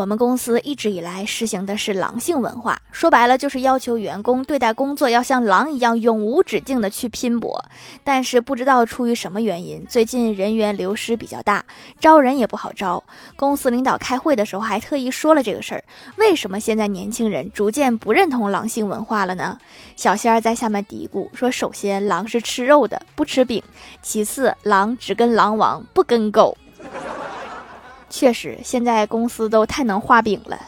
我们公司一直以来实行的是狼性文化，说白了就是要求员工对待工作要像狼一样永无止境的去拼搏。但是不知道出于什么原因，最近人员流失比较大，招人也不好招。公司领导开会的时候还特意说了这个事儿。为什么现在年轻人逐渐不认同狼性文化了呢？小仙儿在下面嘀咕说：首先，狼是吃肉的，不吃饼；其次，狼只跟狼王，不跟狗。确实，现在公司都太能画饼了。